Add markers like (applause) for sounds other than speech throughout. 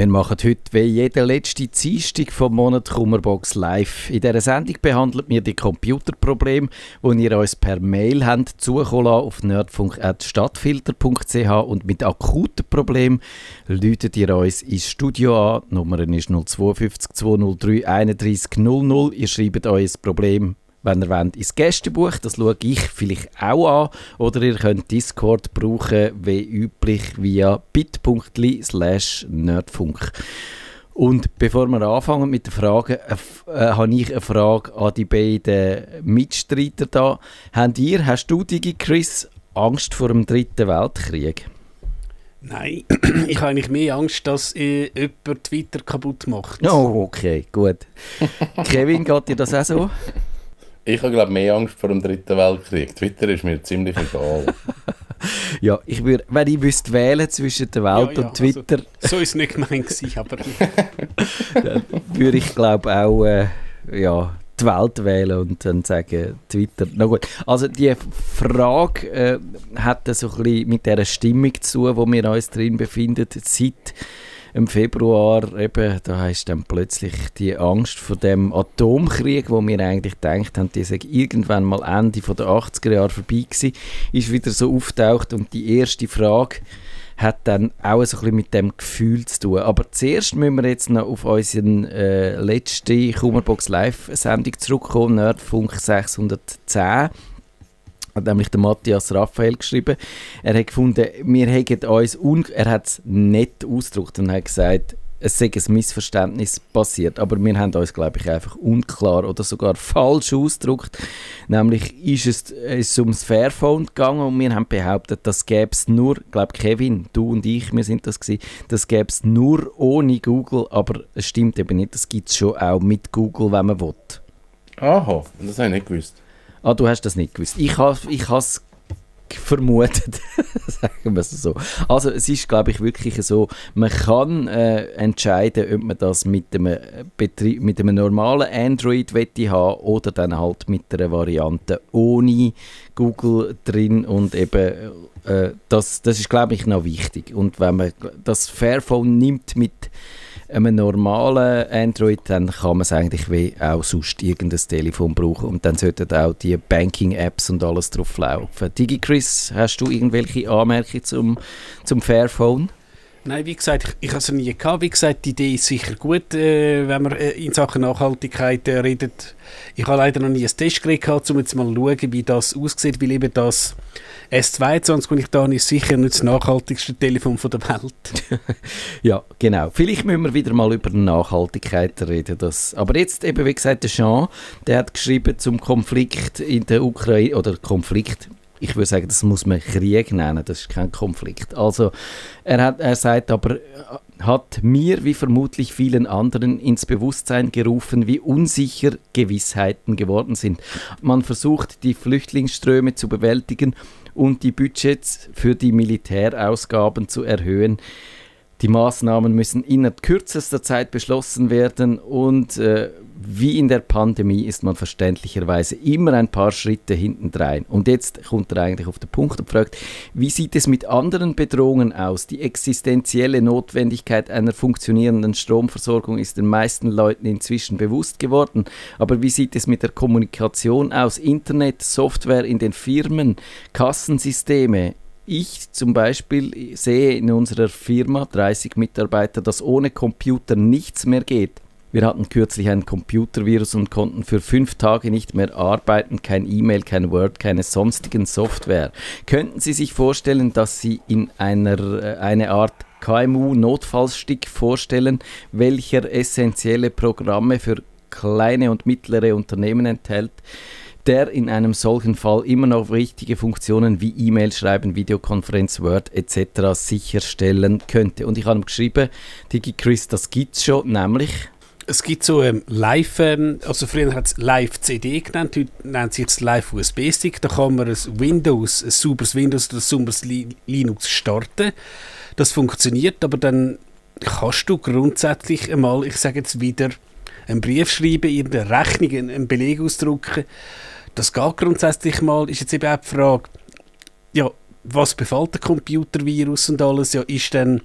Wir machen heute wie jede letzte Dienstag vom Monat Kummerbox live. In dieser Sendung behandelt wir die Computerprobleme, die ihr uns per Mail habt zukommen auf nerdfunk.stadtfilter.ch und mit akuten Problemen läutet ihr uns ins Studio an. Die Nummer ist 052 203 31 00. Ihr schreibt euer Problem wenn ihr wollt, ins Gästebuch. Das schaue ich vielleicht auch an. Oder ihr könnt Discord brauchen, wie üblich, via bit.ly slash nerdfunk. Und bevor wir anfangen mit der Frage, äh, äh, habe ich eine Frage an die beiden Mitstreiter da. Habt ihr, hast du, Digi Chris, Angst vor dem dritten Weltkrieg? Nein, (clears throat) ich habe eigentlich mehr Angst, dass äh, jemand Twitter kaputt macht. Oh, okay, gut. (laughs) Kevin, geht dir das auch so? Ich habe, glaube mehr Angst vor dem Dritten Weltkrieg. Twitter ist mir ziemlich egal. (laughs) ja, ich würde, wenn ich wüsste wählen zwischen der Welt ja, ja, und also, Twitter. Also, so ist es nicht gemeint gewesen, aber. (laughs) dann würde ich, glaube auch, äh, ja, die Welt wählen und dann sagen Twitter. Na gut, also die Frage äh, hat so ein bisschen mit der Stimmung zu, wo wir uns drin befinden, seit im Februar eben, da hast dann plötzlich die Angst vor dem Atomkrieg, wo wir eigentlich gedacht haben, die sei irgendwann mal Ende der 80er Jahre vorbei gewesen, ist wieder so auftaucht und die erste Frage hat dann auch so ein bisschen mit dem Gefühl zu tun. Aber zuerst müssen wir jetzt noch auf unsere äh, letzte Kummerbox Live-Sendung zurückkommen, Nerdfunk 610 hat nämlich der Matthias Raphael geschrieben. Er hat gefunden, wir hätten uns, er hat es nicht ausgedrückt und hat gesagt, es sei ein Missverständnis passiert, aber wir haben uns, glaube ich, einfach unklar oder sogar falsch ausgedrückt. Nämlich ist es, ist es ums Fairphone gegangen und wir haben behauptet, das gäbe es nur, ich glaube Kevin, du und ich, wir sind das gewesen, das gäbe es nur ohne Google, aber es stimmt eben nicht, das gibt es schon auch mit Google, wenn man will. Aha, das habe ich nicht gewusst. Ah, du hast das nicht gewusst. Ich habe ich es vermutet, (laughs) sagen wir es so. Also es ist, glaube ich, wirklich so, man kann äh, entscheiden, ob man das mit einem, Betrie mit einem normalen Android haben oder dann halt mit einer Variante ohne Google drin und eben äh, das, das ist, glaube ich, noch wichtig. Und wenn man das Fairphone nimmt mit einem normalen Android, dann kann man es eigentlich wie auch sonst irgendein Telefon brauchen und dann sollten auch die Banking-Apps und alles drauf laufen. DigiChris, hast du irgendwelche Anmerkungen zum, zum Fairphone? Nein, wie gesagt, ich, ich habe es nie gehabt. Wie gesagt, die Idee ist sicher gut, äh, wenn man äh, in Sachen Nachhaltigkeit äh, redet. Ich habe leider noch nie ein Testgerät gehabt, um jetzt mal zu schauen, wie das aussieht, weil eben das S22, den ich da ist sicher nicht das nachhaltigste Telefon von der Welt. (laughs) ja, genau. Vielleicht müssen wir wieder mal über Nachhaltigkeit reden. Das. Aber jetzt eben, wie gesagt, der Jean, der hat geschrieben zum Konflikt in der Ukraine, oder Konflikt, ich würde sagen, das muss man Krieg nennen, das ist kein Konflikt. Also er, hat, er sagt aber, hat mir wie vermutlich vielen anderen ins Bewusstsein gerufen, wie unsicher Gewissheiten geworden sind. Man versucht, die Flüchtlingsströme zu bewältigen und die Budgets für die Militärausgaben zu erhöhen. Die Maßnahmen müssen innerhalb kürzester Zeit beschlossen werden und äh, wie in der Pandemie ist man verständlicherweise immer ein paar Schritte hintendrein. Und jetzt kommt er eigentlich auf den Punkt und fragt, wie sieht es mit anderen Bedrohungen aus? Die existenzielle Notwendigkeit einer funktionierenden Stromversorgung ist den meisten Leuten inzwischen bewusst geworden. Aber wie sieht es mit der Kommunikation aus? Internet, Software in den Firmen, Kassensysteme, ich zum Beispiel sehe in unserer Firma 30 Mitarbeiter, dass ohne Computer nichts mehr geht. Wir hatten kürzlich ein Computervirus und konnten für fünf Tage nicht mehr arbeiten, kein E-Mail, kein Word, keine sonstigen Software. Könnten Sie sich vorstellen, dass Sie in einer äh, eine Art KMU-Notfallstick vorstellen, welcher essentielle Programme für kleine und mittlere Unternehmen enthält? der in einem solchen Fall immer noch wichtige Funktionen wie E-Mail schreiben, Videokonferenz, Word etc. sicherstellen könnte. Und ich habe geschrieben, DigiChris, das gibt es schon, nämlich es gibt so ähm, Live, ähm, also früher hat es Live-CD genannt, heute nennt jetzt Live-USB-Stick. Da kann man ein Windows, ein sauberes Windows oder ein sauberes Linux starten. Das funktioniert, aber dann kannst du grundsätzlich einmal, ich sage jetzt wieder, einen Brief schreiben, irgendeine Rechnung, einen Beleg ausdrucken. Das geht grundsätzlich mal, ist jetzt eben auch die Frage, ja, was befällt der Computervirus und alles, ja, ist dann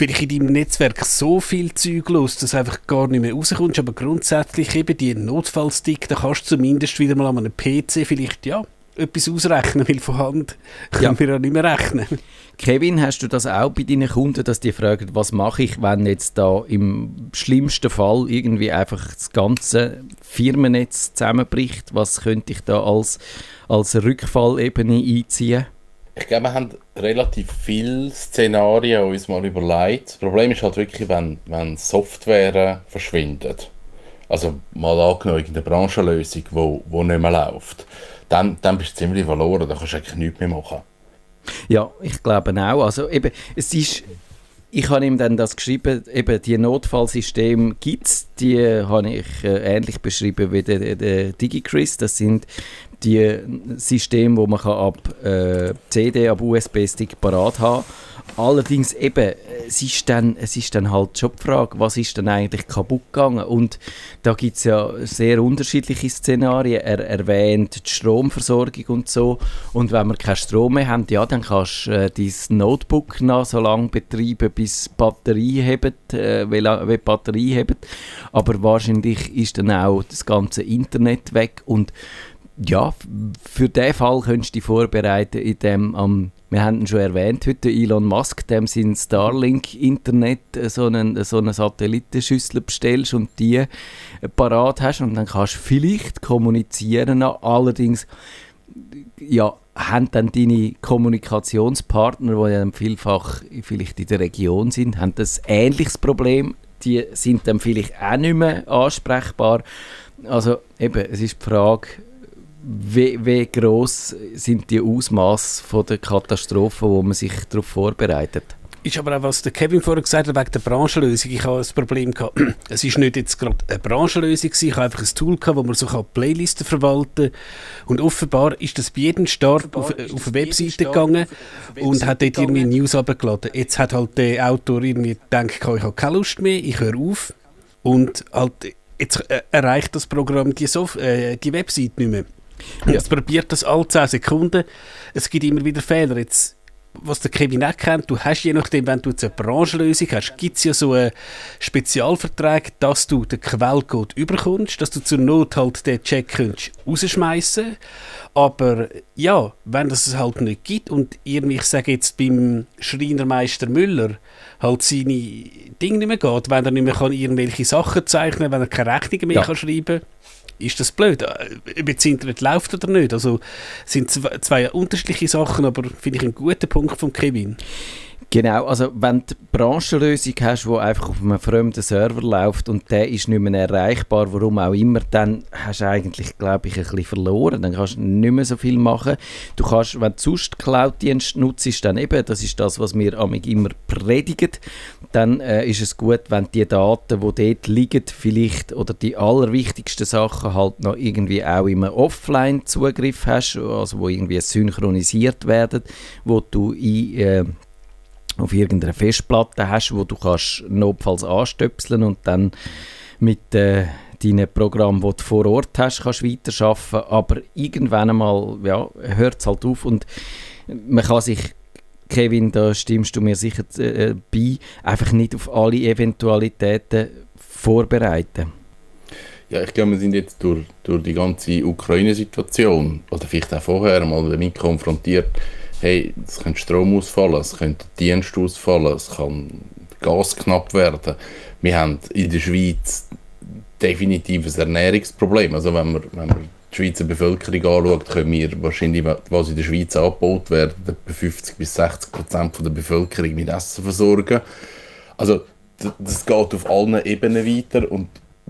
vielleicht in deinem Netzwerk so viel Zeug los, dass du einfach gar nicht mehr rauskommst, aber grundsätzlich eben die Notfallstick, da kannst du zumindest wieder mal an einem PC vielleicht, ja, etwas ausrechnen, weil von Hand können ja. wir ja nicht mehr rechnen. Kevin, hast du das auch bei deinen Kunden, dass die fragen, was mache ich, wenn jetzt da im schlimmsten Fall irgendwie einfach das ganze Firmennetz zusammenbricht? Was könnte ich da als, als Rückfallebene einziehen? Ich glaube, wir haben relativ viele Szenarien uns mal überlegt. Das Problem ist halt wirklich, wenn, wenn Software verschwindet. Also mal angenommen, irgendeine Branchenlösung, die wo, wo nicht mehr läuft. Dann, dann bist du ziemlich verloren, da kannst du eigentlich nichts mehr machen. Ja, ich glaube auch. Also eben, es ist, ich habe ihm dann das geschrieben, eben die Notfallsysteme gibt es, die habe ich äh, ähnlich beschrieben wie der, der DigiChris. Das sind die Systeme, wo man ab äh, CD, ab USB-Stick parat haben Allerdings eben, es ist, dann, es ist dann halt schon die Frage, was ist dann eigentlich kaputt gegangen? Und da gibt es ja sehr unterschiedliche Szenarien. Er erwähnt die Stromversorgung und so. Und wenn wir keinen Strom mehr haben, ja, dann kannst du äh, dein Notebook noch so lange betreiben, bis die Batterie hebt, äh, wie, die Batterie hebt. Aber wahrscheinlich ist dann auch das ganze Internet weg und ja, für diesen Fall könntest du dich vorbereiten, indem am wir haben ihn schon erwähnt heute, Elon Musk, dem sein Starlink-Internet äh, so einen, so eine Satellitenschüssel bestellst und die äh, parat hast und dann kannst du vielleicht kommunizieren. Allerdings ja, haben dann deine Kommunikationspartner, die dann vielfach vielleicht in der Region sind, haben das ähnliches Problem. Die sind dann vielleicht auch nicht mehr ansprechbar. Also eben, es ist die Frage, wie, wie groß sind die Ausmaße der Katastrophe, wo man sich darauf vorbereitet? Ist aber auch, was der Kevin vorher gesagt hat, wegen der Branchenlösung. Ich habe ein Problem gehabt. (clears throat) Es ist nicht jetzt gerade eine Branchenlösung gewesen. Ich habe einfach ein Tool gehabt, wo man so Playlisten verwalten kann. Und offenbar ist das bei jedem Start auf, auf eine Webseite gegangen und hat dort irgendwie News abgeladen. Jetzt hat halt der Autor irgendwie gedacht, ich habe keine Lust mehr, ich höre auf. Und halt, jetzt äh, erreicht das Programm die, Sof äh, die Webseite nicht mehr. Und jetzt probiert das alle 10 Sekunden. Es gibt immer wieder Fehler. Jetzt, was der Kevin auch kennt, du hast je nachdem, wenn du jetzt eine Branchenlösung hast, gibt es ja so einen Spezialvertrag, dass du den Quellcode überkommst, dass du zur Not halt den Check könntest rausschmeißen aber ja, wenn das es halt nicht gibt und irgendwie, ich sage jetzt beim Schreinermeister Müller, halt seine Dinge nicht mehr geht, wenn er nicht mehr kann irgendwelche Sachen zeichnen kann, wenn er keine Rechnungen mehr ja. kann schreiben kann, ist das blöd. Ob jetzt Internet läuft oder nicht. Also sind zwei, zwei unterschiedliche Sachen, aber finde ich ein guter Punkt von Kevin. Genau, also wenn du Branchenlösung hast, die einfach auf einem fremden Server läuft und der ist nicht mehr erreichbar, warum auch immer, dann hast du eigentlich, glaube ich, ein bisschen verloren. Dann kannst du nicht mehr so viel machen. Du kannst, wenn du sonst Cloud-Dienst nutzt, dann eben, das ist das, was wir immer predigen, dann äh, ist es gut, wenn die Daten, die dort liegen, vielleicht oder die allerwichtigsten Sachen halt noch irgendwie auch immer Offline-Zugriff hast, also wo irgendwie synchronisiert werden, wo du in... Äh, auf irgendeiner Festplatte hast, wo du kannst notfalls anstöpseln und dann mit äh, deinen Programmen, die du vor Ort hast, kannst weiterarbeiten. Aber irgendwann einmal ja, hört es halt auf und man kann sich Kevin, da stimmst du mir sicher äh, bei, einfach nicht auf alle Eventualitäten vorbereiten. Ja, ich glaube, wir sind jetzt durch, durch die ganze Ukraine-Situation, oder vielleicht auch vorher mal damit konfrontiert, hey, es könnte Strom ausfallen, es könnte Dienst ausfallen, es kann Gas knapp werden. Wir haben in der Schweiz definitiv ein Ernährungsproblem. Also wenn man, wenn man die Schweizer Bevölkerung anschaut, können wir wahrscheinlich, was in der Schweiz angeboten wird, etwa 50 bis 60 Prozent der Bevölkerung mit Essen versorgen. Also das geht auf allen Ebenen weiter und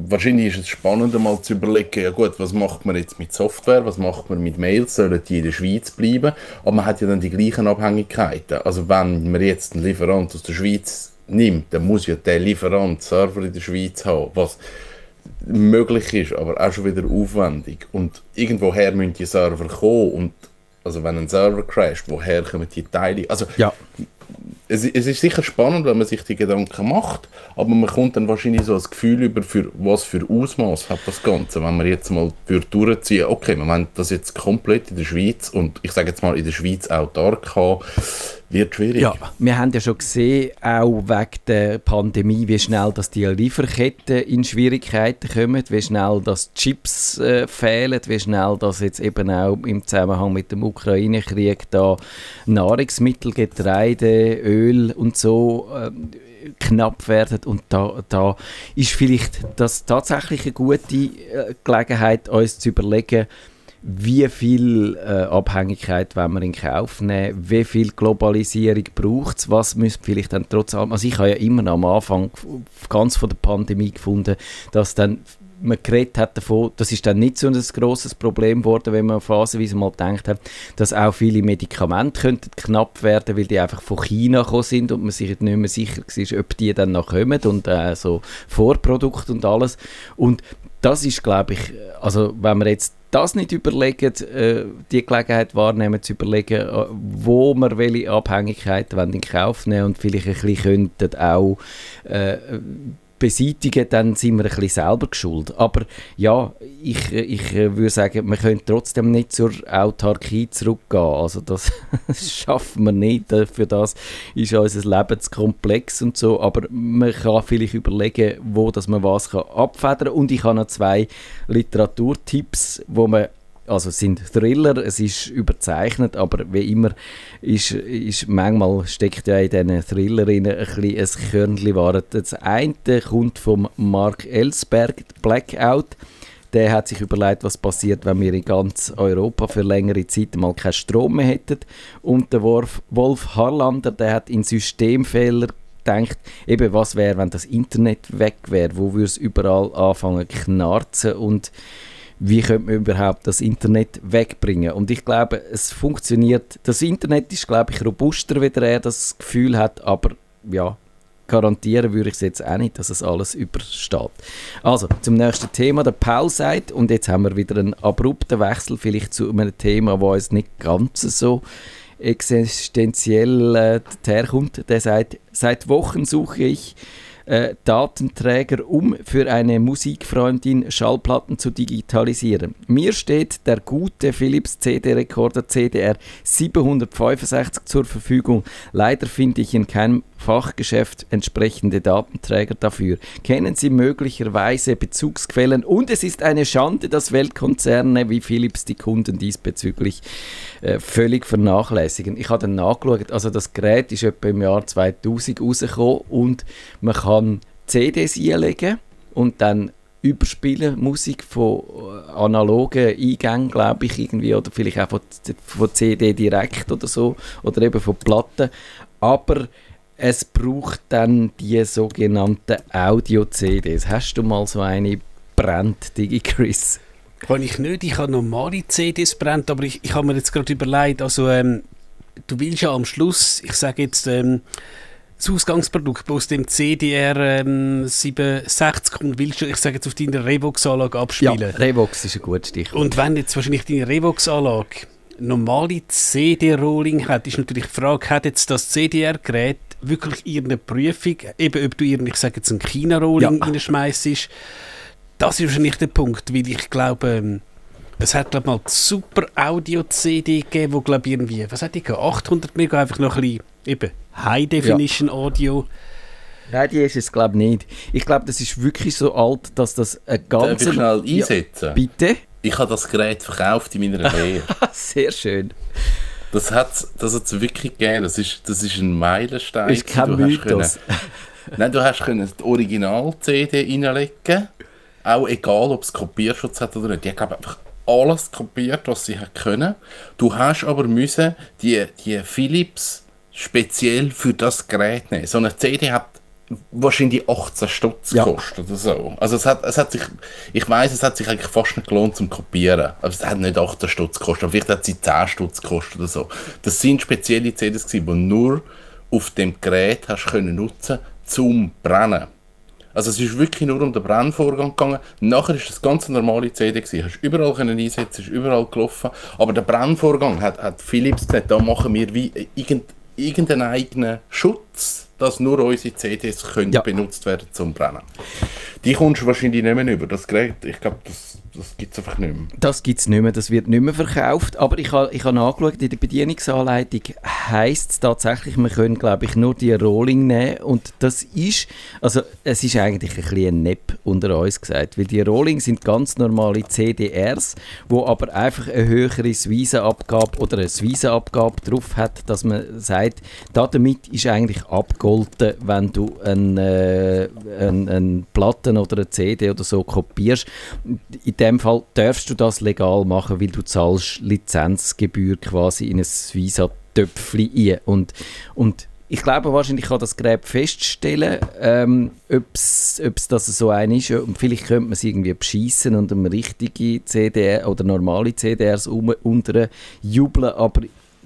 wahrscheinlich ist es spannender mal zu überlegen, ja gut, was macht man jetzt mit Software, was macht man mit Mails, sollen die in der Schweiz bleiben? Aber man hat ja dann die gleichen Abhängigkeiten. Also wenn man jetzt einen Lieferant aus der Schweiz nimmt, dann muss ja der Lieferant Server in der Schweiz haben, was möglich ist, aber auch schon wieder aufwendig. Und irgendwoher müssen die Server kommen und also wenn ein Server crasht, woher kommen die Teile? Also ja es, es, ist sicher spannend, wenn man sich die Gedanken macht, aber man kommt dann wahrscheinlich so ein Gefühl über, für was für Ausmaß hat das Ganze, wenn man jetzt mal durchziehen, okay, wir wollen das jetzt komplett in der Schweiz und ich sage jetzt mal in der Schweiz autark haben, wird schwierig. Ja, wir haben ja schon gesehen, auch wegen der Pandemie, wie schnell dass die Lieferketten in Schwierigkeiten kommen, wie schnell dass Chips äh, fehlen, wie schnell dass jetzt eben auch im Zusammenhang mit dem Ukraine-Krieg da Nahrungsmittel, Getreide, Öl und so äh, knapp werden. Und da, da ist vielleicht das tatsächlich eine gute äh, Gelegenheit, uns zu überlegen, wie viel äh, Abhängigkeit wollen wir in Kauf nehmen, wie viel Globalisierung braucht es, was müsste vielleicht dann trotz allem, also ich habe ja immer noch am Anfang ganz von der Pandemie gefunden, dass dann man geredet hat davon, das ist dann nicht so ein grosses Problem geworden, wenn man phasenweise mal gedacht hat, dass auch viele Medikamente könnten knapp werden, weil die einfach von China gekommen sind und man sich nicht mehr sicher war, ob die dann noch kommen und äh, so Vorprodukte und alles. Und das ist, glaube ich, also wenn man jetzt das nicht überlegen, äh, die Gelegenheit wahrnehmen, zu überlegen, äh, wo wir welche Abhängigkeiten in Kauf nehmen und vielleicht ein bisschen könnten auch äh, beseitigen, dann sind wir ein bisschen selber geschuldet. Aber ja, ich, ich äh, würde sagen, wir können trotzdem nicht zur Autarkie zurückgehen. Also das (laughs) schaffen wir nicht. Äh, für das ist unser Leben zu komplex und so. Aber man kann vielleicht überlegen, wo dass man was kann abfedern kann. Und ich habe noch zwei Literaturtipps, wo man also sind Thriller, es ist überzeichnet, aber wie immer ist, ist manchmal steckt ja in diesen Thrillerinnen ein bisschen ein Körnchen Wahrheit. Das eine kommt von Mark Ellsberg, Blackout. Der hat sich überlegt, was passiert, wenn wir in ganz Europa für längere Zeit mal keinen Strom mehr hätten. Und der Wolf, Harlander, der hat in Systemfehler gedacht, eben was wäre, wenn das Internet weg wäre, wo würde es überall anfangen knarzen und wie könnte man überhaupt das Internet wegbringen. Und ich glaube, es funktioniert, das Internet ist, glaube ich, robuster, wie er das Gefühl hat, aber ja, garantieren würde ich es jetzt auch nicht, dass es alles übersteht. Also, zum nächsten Thema, der Paul sagt, und jetzt haben wir wieder einen abrupten Wechsel vielleicht zu einem Thema, wo uns nicht ganz so existenziell äh, herkommt. Der sagt, seit Wochen suche ich äh, Datenträger, um für eine Musikfreundin Schallplatten zu digitalisieren. Mir steht der gute Philips CD-Rekorder CDR 765 zur Verfügung. Leider finde ich in keinem Fachgeschäft entsprechende Datenträger dafür. Kennen Sie möglicherweise Bezugsquellen? Und es ist eine Schande, dass Weltkonzerne wie Philips die Kunden diesbezüglich äh, völlig vernachlässigen. Ich habe dann nachgeschaut, also das Gerät ist etwa im Jahr 2000 rausgekommen und man kann CDs einlegen und dann überspielen Musik von äh, analogen Eingängen, glaube ich, irgendwie, oder vielleicht auch von, von CD direkt oder so, oder eben von Platten. Aber es braucht dann die sogenannten Audio-CDs. Hast du mal so eine brennt, Digi Chris? Kann ich nicht. Ich habe normale CDs brennt, aber ich, ich habe mir jetzt gerade überlegt, also ähm, du willst ja am Schluss, ich sage jetzt, ähm, das Ausgangsprodukt aus dem CDR ähm, 67 und willst du, ich sage jetzt, auf deiner Revox-Anlage abspielen. Ja, Revox ist ein gutes Stichwort. Und wenn jetzt wahrscheinlich deine Revox-Anlage normale CD-Rolling hat, ist natürlich die Frage, hat jetzt das CDR-Gerät wirklich ihre Prüfung, eben ob du ihren, ich sage jetzt, ein China-Rolling ja. reinschmeißt, das ist wahrscheinlich der Punkt, weil ich glaube, ähm, es hat glaube mal super Audio-CD gegeben, wo glaube irgendwie, was hat die 800 Mega, einfach noch ein bisschen eben High-Definition-Audio. Nein, die ist es glaube ich nicht. Ich glaube, das ist wirklich so alt, dass das ein ganz... Darf ich schnell einsetzen? Ja, bitte? Ich habe das Gerät verkauft in meiner Lehre. (laughs) Sehr schön. Das hat es das wirklich gegeben. Das ist, das ist ein Meilenstein. Ist kein Mythos. Nein, du hast können die Original-CD reinlegen. Auch egal, ob es Kopierschutz hat oder nicht. Die haben einfach alles kopiert, was sie können. Du hast aber müssen die, die Philips speziell für das Gerät nehmen. So eine CD hat wahrscheinlich 18 Stutz ja. gekostet oder so. Also es hat, es hat sich, ich weiß, es hat sich eigentlich fast nicht gelohnt zum Kopieren. Also es hat nicht 18 Stutz gekostet, aber vielleicht hat sie 10 Stutz gekostet oder so. Das sind spezielle CDs gewesen, die nur auf dem Gerät hast können nutzen zum Brennen. Also es ist wirklich nur um den Brennvorgang gegangen. Nachher ist das ganz normale CD gewesen. Hast überall können einsetzen, ist überall gelaufen. Aber der Brennvorgang hat, hat Philips gesagt, da machen wir wie irgend irgendeinen eigenen Schutz, dass nur unsere CDs können Ja. benutzt werden zum Brennen. Die kommst du wahrscheinlich nicht mehr über. Das Gerät, ich glaube, das, das gibt es einfach nicht mehr. Das gibt es nicht mehr, das wird nicht mehr verkauft. Aber ich habe ich ha nachgeschaut, in der Bedienungsanleitung heisst es tatsächlich, wir können, glaube ich, nur die Rolling nehmen. Und das ist, also es ist eigentlich ein bisschen ein Nepp unter uns gesagt, weil die Rolling sind ganz normale CDRs, wo aber einfach eine höhere Swise-Abgabe oder eine Swise-Abgabe drauf hat, dass man sagt, da damit ist eigentlich abgolten, wenn du eine, äh, eine, eine Platte oder eine CD oder so kopierst. Dem Fall darfst du das legal machen, weil du zahlst Lizenzgebühr quasi in ein Visa-Töpfchen ein. Und, und ich glaube, wahrscheinlich kann das Gerät feststellen, ähm, ob es das so ein ist. Und vielleicht könnte man es irgendwie beschissen und um richtige CDR oder normale CDRs um, unter aber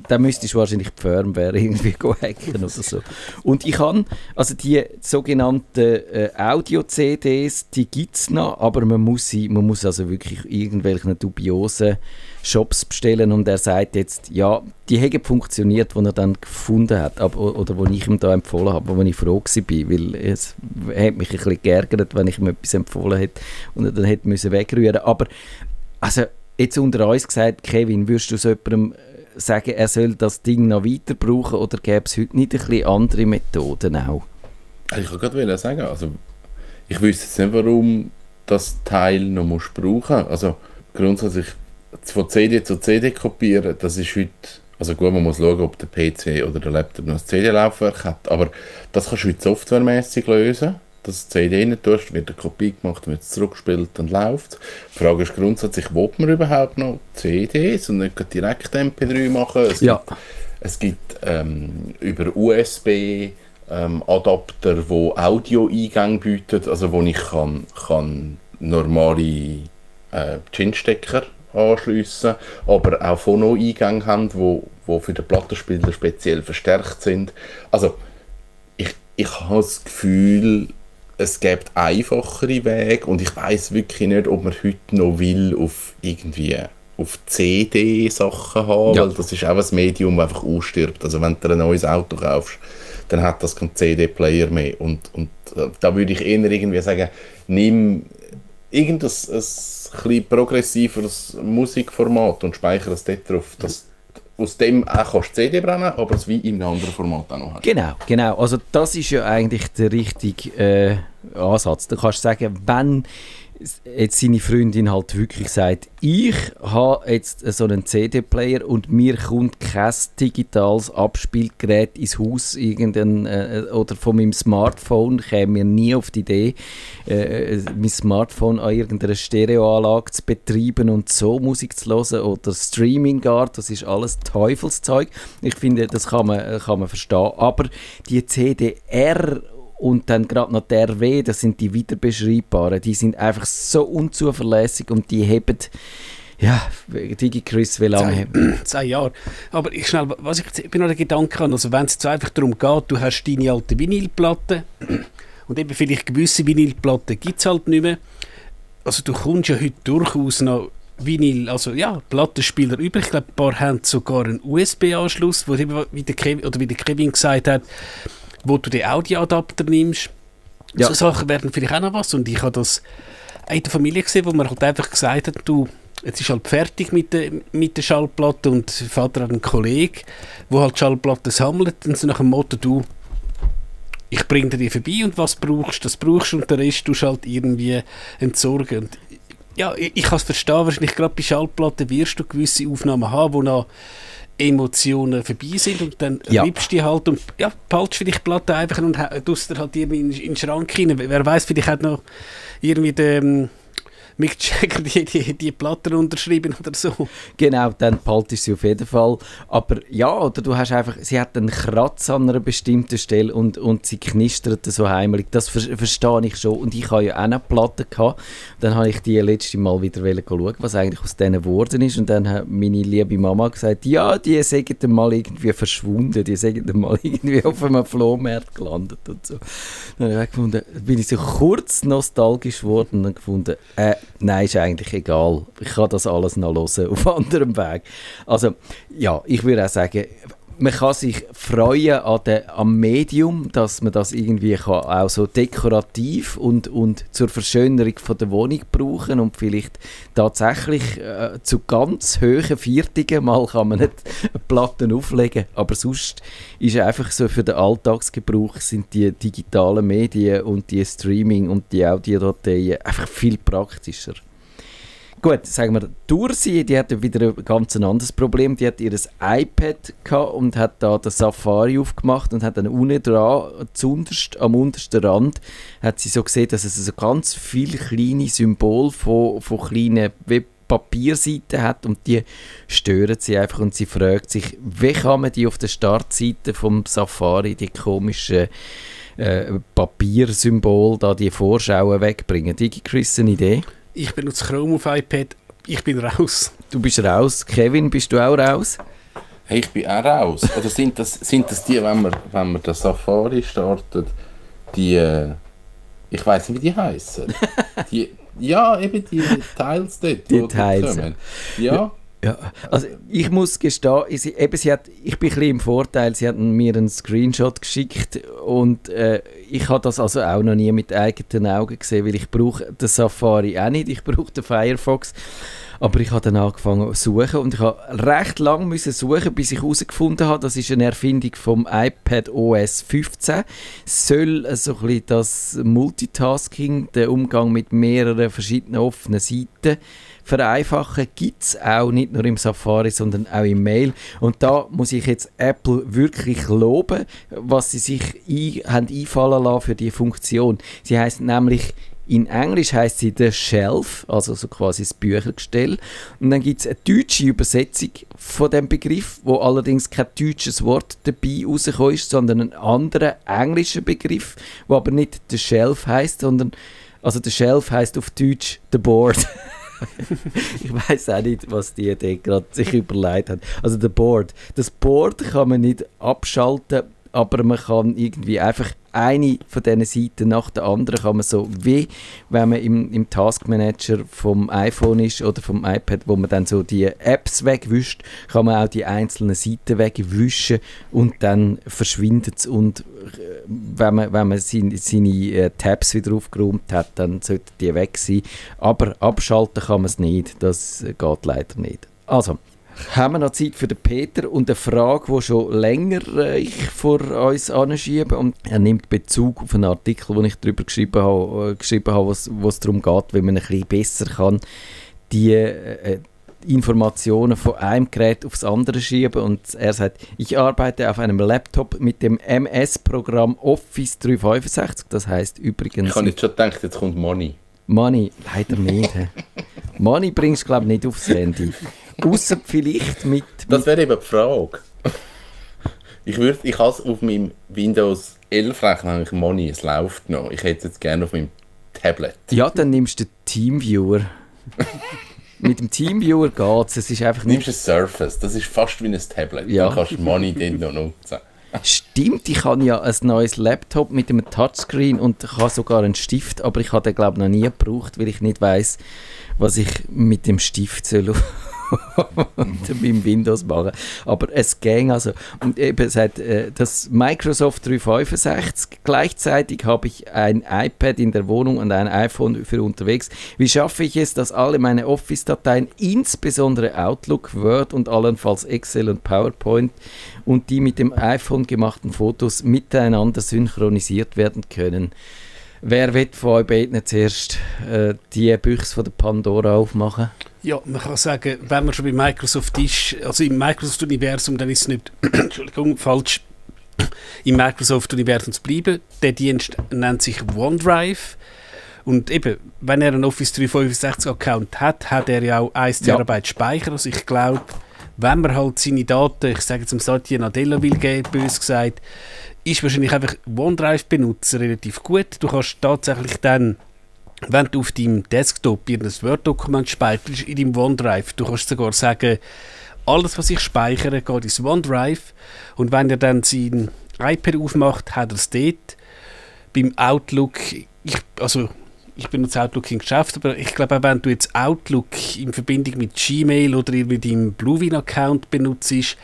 dann müsstest du wahrscheinlich die Firmware irgendwie (laughs) hacken oder so. Und ich kann, also die sogenannten äh, Audio-CDs, die gibt es noch, aber man muss, sie, man muss also wirklich irgendwelchen dubiosen Shops bestellen und er sagt jetzt, ja, die haben funktioniert, die er dann gefunden hat, aber, oder wo ich ihm da empfohlen habe, wo ich froh war, weil es hat mich ein bisschen geärgert, wenn ich ihm etwas empfohlen hätte und er dann hätte müssen. Aber, also, jetzt unter uns gesagt, Kevin, würdest du so jemandem sagen, er soll das Ding noch weiter brauchen oder gäbe es heute nicht ein bisschen andere Methoden auch? Also ich wollte gerade sagen, also ich wüsste jetzt nicht, warum das Teil noch musst brauchen Also grundsätzlich von CD zu CD kopieren, das ist heute, also gut, man muss schauen, ob der PC oder der Laptop noch ein CD-Laufwerk hat, aber das kannst du heute softwaremäßig lösen. Dass du die CD rein tust, wird eine Kopie gemacht, wird es zurückgespielt und läuft. Die Frage ist grundsätzlich, will man überhaupt noch CDs und nicht direkt MP3 machen? Es Ja. gibt, es gibt ähm, über USB ähm, Adapter, wo Audioeingänge bieten, also wo ich kann, kann normale äh, Chin-Stecker anschliessen, aber auch Phono-Eingänge haben, wo, wo für den Plattenspieler speziell verstärkt sind. Also ich, ich habe das Gefühl, es gibt einfachere Wege und ich weiß wirklich nicht, ob man heute noch will auf irgendwie auf CD Sachen haben, Ja. weil das ist auch ein Medium, das einfach ausstirbt. Also wenn du ein neues Auto kaufst, dann hat das keinen CD-Player mehr und, und äh, da würde ich eher irgendwie sagen, nimm irgendein ein, ein progressiveres Musikformat und speichere es dort drauf, dass aus dem auch kannst du CD brennen, aber es wie in einem anderen Format auch noch hast. Genau, genau. Also das ist ja eigentlich der richtige äh, Ansatz. Du kannst sagen, wenn jetzt seine Freundin halt wirklich sagt, ich habe jetzt so einen CD-Player und mir kommt kein digitales Abspielgerät ins Haus irgendein, äh, oder von meinem Smartphone käme mir nie auf die Idee, äh, mein Smartphone an irgendeiner Stereoanlage zu betreiben und so Musik zu hören oder Streaming gar, das ist alles Teufelszeug. Ich finde, das kann man, kann man verstehen. Aber die CDR und dann gerade noch der RW, das sind die weiterbeschreibbaren, die sind einfach so unzuverlässig und die haben, ja, DigiChris, wie lange haben Zehn Jahre. Aber ich schnell, was ich, ich bin noch der Gedanke an, also wenn es jetzt einfach darum geht, du hast deine alte Vinylplatte (clears throat) und eben vielleicht gewisse Vinylplatten gibt es halt nicht mehr. Also du kommst ja heute durchaus noch Vinyl, also ja, Plattenspieler über. Ich glaube, ein paar haben sogar einen USB-Anschluss, wo eben, wie der Kevin, oder wie der Kevin gesagt hat, wo du den Audioadapter nimmst. Ja. So Sachen werden vielleicht auch noch was. Und ich habe das in der Familie gesehen, wo man halt einfach gesagt hat, du, jetzt ist halt fertig mit der, mit der Schallplatte und Vater hat einen Kollegen, der halt Schallplatten sammelt und so nach dem Motto, du, ich bringe dir die vorbei und was brauchst, das brauchst du und den Rest tust du halt irgendwie entsorgen. Und ja, ich, ich kann es verstehen, wahrscheinlich gerade bei Schallplatten wirst du gewisse Aufnahmen haben, wo noch Emotionen vorbei sind und dann Ja. riebst du die halt und ja, behaltest vielleicht die Platte einfach und tust dir halt irgendwie in, in den Schrank rein. Wer weiß, vielleicht hat noch irgendwie der ähm, Mick Jagger die, die, die Platten unterschrieben oder so. Genau, dann behaltest du sie auf jeden Fall. Aber ja, oder du hast einfach, sie hat einen Kratz an einer bestimmten Stelle und, und sie knistert so heimelig. Das ver verstehe ich schon. Und ich habe ja auch eine Platte gehabt. Dann habe ich die letzte Mal wieder schauen, was eigentlich aus denen geworden ist. Und dann hat meine liebe Mama gesagt, ja, die sind mal irgendwie verschwunden, die sind mal (laughs) irgendwie auf einem Flohmarkt gelandet und so. Dann habe ich gefunden, bin ich so kurz nostalgisch geworden und gefunden, äh, nein, ist eigentlich egal. Ich kann das alles noch hören auf (laughs) anderem Weg. Also, ja, ich würde auch sagen, man kann sich freuen an der, am Medium, dass man das irgendwie kann, auch so dekorativ und, und zur Verschönerung von der Wohnung brauchen und vielleicht tatsächlich äh, zu ganz hohen Viertigen mal kann man nicht (laughs) Platten auflegen, aber sonst ist einfach so für den Alltagsgebrauch sind die digitalen Medien und die Streaming und die Audiodateien einfach viel praktischer. Gut, sagen wir, Dursi, die hat wieder ein ganz anderes Problem. Die hat ihr iPad gehabt und hat da den Safari aufgemacht und hat dann unten dran, am untersten Rand, hat sie so gesehen, dass es so ganz viele kleine Symbole von, von kleinen Web Papierseiten hat und die stören sie einfach und sie fragt sich, wie kann man die auf der Startseite vom Safari, die komischen äh, Papiersymbole, da die Vorschauen wegbringen. Digi Chris, eine Idee? Ich benutze Chrome auf iPad. Ich bin raus. Du bist raus. Kevin, bist du auch raus? Hey, ich bin auch raus. Oder sind das, sind das die, wenn man, wenn man den Safari startet, die, äh, ich weiß nicht, wie die heißen. (laughs) die, ja, eben die Tiles dort. Die Tiles. Ja. Ja, also ich muss gestehen, ich, eben, sie hat, ich bin ein bisschen im Vorteil, sie hat mir einen Screenshot geschickt und äh, ich habe das also auch noch nie mit eigenen Augen gesehen, weil ich brauche den Safari auch nicht, ich brauche den Firefox, aber ich habe dann angefangen zu suchen und ich habe recht lange müssen suchen, bis ich herausgefunden habe, das ist eine Erfindung vom iPad OS 15, soll so ein bisschen das Multitasking, der Umgang mit mehreren verschiedenen offenen Seiten vereinfachen gibt es auch nicht nur im Safari, sondern auch im Mail. Und da muss ich jetzt Apple wirklich loben, was sie sich ein, haben einfallen lassen für die Funktion. Sie heißt nämlich in Englisch heißt sie The Shelf, also so quasi das Büchergestell. Und dann gibt es eine deutsche Übersetzung von dem Begriff, wo allerdings kein deutsches Wort dabei rausgekommen ist, sondern ein anderer englischer Begriff, wo aber nicht The Shelf heißt, sondern also The Shelf heißt auf Deutsch The Board. (laughs) (laughs) ich weiß auch nicht, was die gerade sich überlegt haben. Also der Board. Das Board kann man nicht abschalten, aber man kann irgendwie einfach eine von diesen Seiten nach der anderen kann man so wie wenn man im, im Taskmanager vom iPhone ist oder vom iPad, wo man dann so die Apps wegwischt, kann man auch die einzelnen Seiten wegwischen und dann verschwindet es und äh, wenn man, wenn man seine, seine äh, Tabs wieder aufgeräumt hat, dann sollte die weg sein. Aber abschalten kann man es nicht, das geht leider nicht. Also, haben wir noch Zeit für den Peter und eine Frage, die schon länger äh, ich vor uns anschiebe. Und er nimmt Bezug auf einen Artikel, den ich darüber geschrieben habe, äh, geschrieben habe was, es darum geht, wie man ein bisschen besser kann, die äh, Informationen von einem Gerät aufs andere schieben. Und er sagt, ich arbeite auf einem Laptop mit dem MS-Programm Office 365. Das heißt übrigens... Ich habe jetzt schon gedacht, jetzt kommt Money. Money, leider nicht. (laughs) Money bringst du, glaube ich, nicht aufs Handy. Außer vielleicht mit, mit. Das wäre eben die Frage. Ich, würde, ich habe es auf meinem Windows 11 Rechner eigentlich Money, es läuft noch. Ich hätte es jetzt gerne auf meinem Tablet. Ja, dann nimmst du den Teamviewer. mit dem Teamviewer geht es. Ist einfach nicht... Nimmst ein Surface, das ist fast wie ein Tablet. Ja. Dann kannst du Money dort noch nutzen. Stimmt, ich habe ja ein neues Laptop mit einem Touchscreen und ich habe sogar einen Stift, aber ich habe den glaube ich noch nie gebraucht, weil ich nicht weiß, was ich mit dem Stift soll beim Windows machen. Aber es ging also. Und eben seit äh, das Microsoft 365 gleichzeitig habe ich ein iPad in der Wohnung und ein iPhone für unterwegs. Wie schaffe ich es, dass alle meine Office-Dateien, insbesondere Outlook, Word und allenfalls Excel und PowerPoint und die mit dem iPhone gemachten Fotos miteinander synchronisiert werden können? Wer wird von euch beiden zuerst äh, die Büchse von der Pandora aufmachen? Ja, man kann sagen, wenn man schon bei Microsoft ist, also im Microsoft-Universum, dann ist es nicht, (coughs) Entschuldigung, falsch, im Microsoft-Universum zu bleiben. Der Dienst nennt sich OneDrive. Und eben, wenn er einen Office 365-Account hat, hat er ja auch 1 ja. Terabyte Speicher. Also ich glaube, wenn man halt seine Daten, ich sage zum Satya Nadella will geben, bös gesagt, ist wahrscheinlich einfach OneDrive-Benutzer relativ gut. Du kannst tatsächlich dann wenn du auf deinem Desktop ein Word-Dokument speicherst in deinem OneDrive, du kannst sogar sagen, alles, was ich speichere, geht ins OneDrive und wenn er dann sein iPad aufmacht, hat er es dort. Beim Outlook, ich, also ich benutze Outlook im Geschäft, aber ich glaube, wenn du jetzt Outlook in Verbindung mit Gmail oder mit deinem Bluewin-Account benutzt,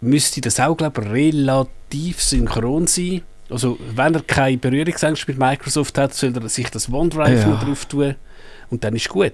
müsste das auch, glaube ich, relativ synchron sein. Also, wenn er keine Berührungsängste mit Microsoft hat, soll er sich das OneDrive Ja. noch drauf tun und dann ist gut.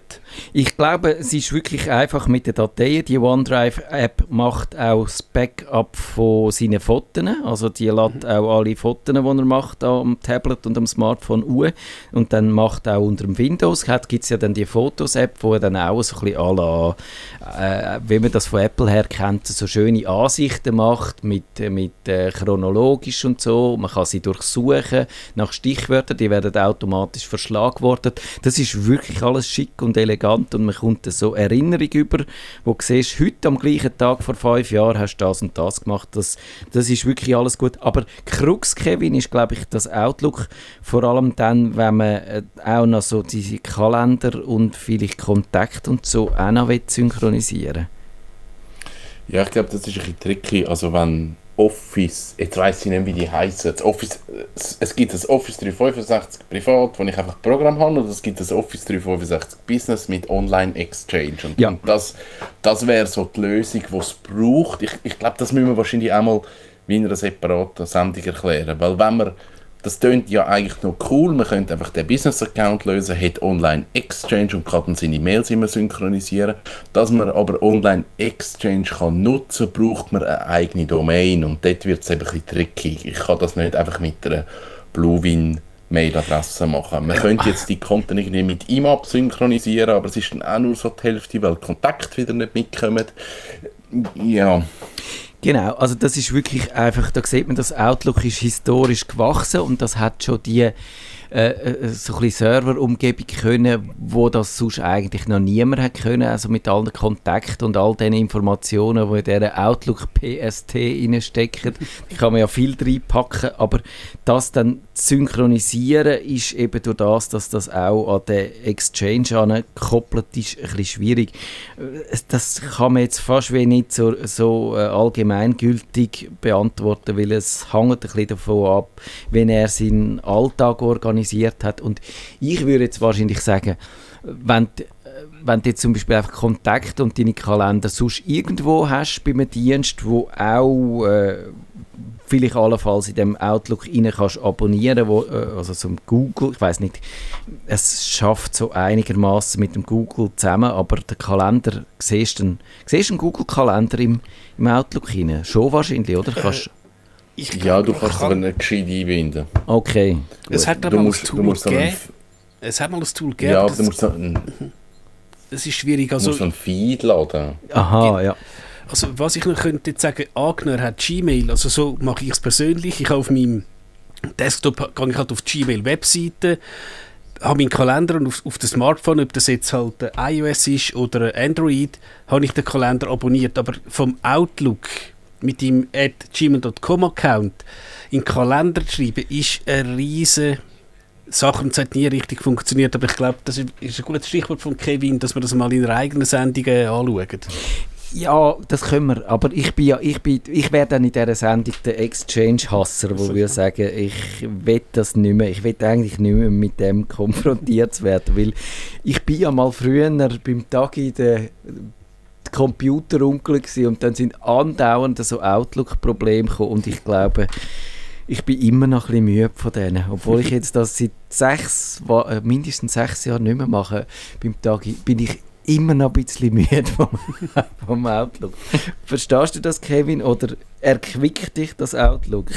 Ich glaube, es ist wirklich einfach mit den Dateien. Die OneDrive-App macht auch das Backup von seinen Fotos. Also die lädt auch alle Fotos, die er macht am Tablet und am Smartphone an. Und dann macht auch unter dem Windows, gibt es ja dann die Fotos-App, wo er dann auch so ein bisschen à la, äh, wie man das von Apple her kennt, so schöne Ansichten macht, mit, mit äh, chronologisch und so. Man kann sie durchsuchen nach Stichwörtern, die werden automatisch verschlagwortet. Das ist wirklich alles schick und elegant und man kommt so Erinnerung über, wo du siehst, heute am gleichen Tag vor fünf Jahren hast du das und das gemacht. Das, das ist wirklich alles gut. Aber Krux, Kevin, ist, glaube ich, das Outlook, vor allem dann, wenn man äh, auch noch so diese Kalender und vielleicht Kontakt und so auch noch will synchronisieren Ja, ich glaube, das ist ein bisschen tricky. Also wenn Office, jetzt weiss ich nicht, wie die heißen. Office, es, es gibt das Office 365 Privat, wo ich einfach Programm habe, und es gibt das Office 365 Business mit Online Exchange. Und, Ja. und das, das wäre so die Lösung, die es braucht. Ich, ich glaube, das müssen wir wahrscheinlich einmal wie in einer separaten Sendung erklären. Weil wenn man das tönt ja eigentlich noch cool. Man könnte einfach den Business-Account lösen, hat Online-Exchange und kann dann seine Mails immer synchronisieren. Dass man aber Online-Exchange kann nutzen braucht man eine eigene Domain und dort wird es ein bisschen tricky. Ich kann das nicht einfach mit einer Bluewin Mailadresse machen. Man könnte jetzt die Konten irgendwie mit IMAP synchronisieren, aber es ist dann auch nur so die Hälfte, weil die Kontakte wieder nicht mitkommen. Ja, Genau, also das ist wirklich einfach, da sieht man, das Outlook ist historisch gewachsen und das hat schon die äh, äh, so ein Serverumgebung können, wo das sonst eigentlich noch niemand hat können, also mit allen Kontakten und all den Informationen, die in dieser Outlook PST stecken, da kann man ja viel reinpacken, aber das dann zu synchronisieren ist eben durch das, dass das auch an den Exchange angekoppelt ist, ein bisschen schwierig. Äh, Das kann man jetzt fast wie nicht so, so allgemeingültig beantworten, weil es hängt ein bisschen davon ab, wenn er seinen Alltag organisiert hat. Und ich würde jetzt wahrscheinlich sagen, wenn, d- äh, wenn du jetzt zum Beispiel einfach Kontakt und deine Kalender sonst irgendwo hast bei einem Dienst, wo auch äh, vielleicht allenfalls in dem Outlook rein kannst abonnieren, wo, äh, also zum Google, ich weiß nicht, es schafft so einigermaßen mit dem Google zusammen, aber der Kalender, siehst du einen, siehst einen Google-Kalender im, im Outlook rein? Schon wahrscheinlich, oder? Kannst, Ich ja glaub, du man kannst kann- aber nicht gescheit einbinden. okay. Es hat Du aber ein musst, du Tool musst gegeben. Es hat mal ein Tool gegeben, ja, aber du das, musst einen, (laughs) das ist schwierig. du musst Also, einen Feed laden. Aha, ja. also was ich noch könnte jetzt sagen, angenommen hat Gmail, also so mache ich es persönlich. Ich habe auf meinem Desktop gehe ich halt auf die Gmail-Webseite, habe meinen Kalender und auf, auf dem Smartphone, ob das jetzt halt ein iOS ist oder ein Android, habe ich den Kalender abonniert. Aber vom Outlook mit dem at gmail.com Account in den Kalender zu schreiben, ist eine riesige Sache und es hat nie richtig funktioniert. Aber ich glaube, das ist ein gutes Stichwort von Kevin, dass wir das mal in einer eigenen Sendung äh, anschauen. Ja, das können wir. Aber ich bin ja, ich bin, ich wäre dann in dieser Sendung der Exchange-Hasser, wo wir sagen, ich will das nicht mehr. Ich will eigentlich nicht mehr mit dem konfrontiert werden, weil ich bin ja mal früher beim Tag in der Computerunkel und dann sind andauernd so Outlook-Probleme gekommen und ich glaube, ich bin immer noch ein bisschen müde von denen. Obwohl ich jetzt das seit sechs, äh, mindestens sechs Jahren nicht mehr mache, beim Tag bin ich immer noch ein bisschen müde (laughs) vom, vom Outlook. Verstehst du das, Kevin? Oder erquickt dich das Outlook?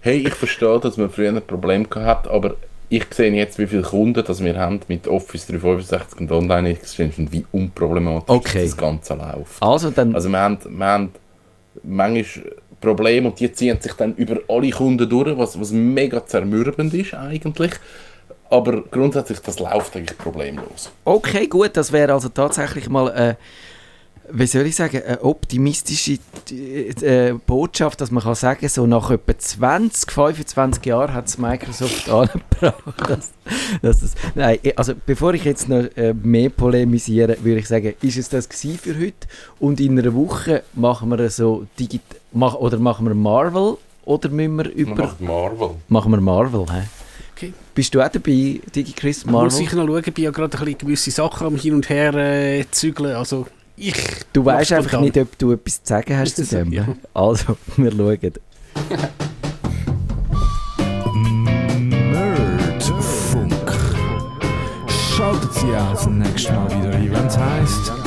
Hey, ich verstehe, dass man früher ein Problem gehabt aber ich sehe jetzt, wie viele Kunden das wir haben mit Office 365 und Online Exchange und wie unproblematisch Okay. das Ganze läuft. Also dann, Also wir haben, wir haben manchmal Probleme und die ziehen sich dann über alle Kunden durch, was, was mega zermürbend ist eigentlich. Aber grundsätzlich, das läuft eigentlich problemlos. okay, gut, das wäre also tatsächlich mal, äh, wie soll ich sagen, eine optimistische äh, Botschaft, dass man kann sagen, so nach etwa 20, 25 Jahren hat es Microsoft (laughs) angebracht. Dass, dass das, nein, also bevor ich jetzt noch äh, mehr polemisiere, würde ich sagen, ist es das gewesen für heute? Und in einer Woche machen wir so digit mach, oder machen wir Marvel oder müssen wir über Marvel. machen wir Marvel? Hä? Okay. Bist du auch dabei, DigiChris Ich muss Marvel? sicher noch schauen, ich bin ja gerade ein bisschen gewisse Sachen am Hin und Her äh, zügeln. Also Ich Du weißt einfach nicht, ob du etwas zu sagen hast zu dem. Ja. Also, (laughs) wir schauen. Nerdfunk. Schaltet Sie auch das nächste Mal wieder ein, wenn es heisst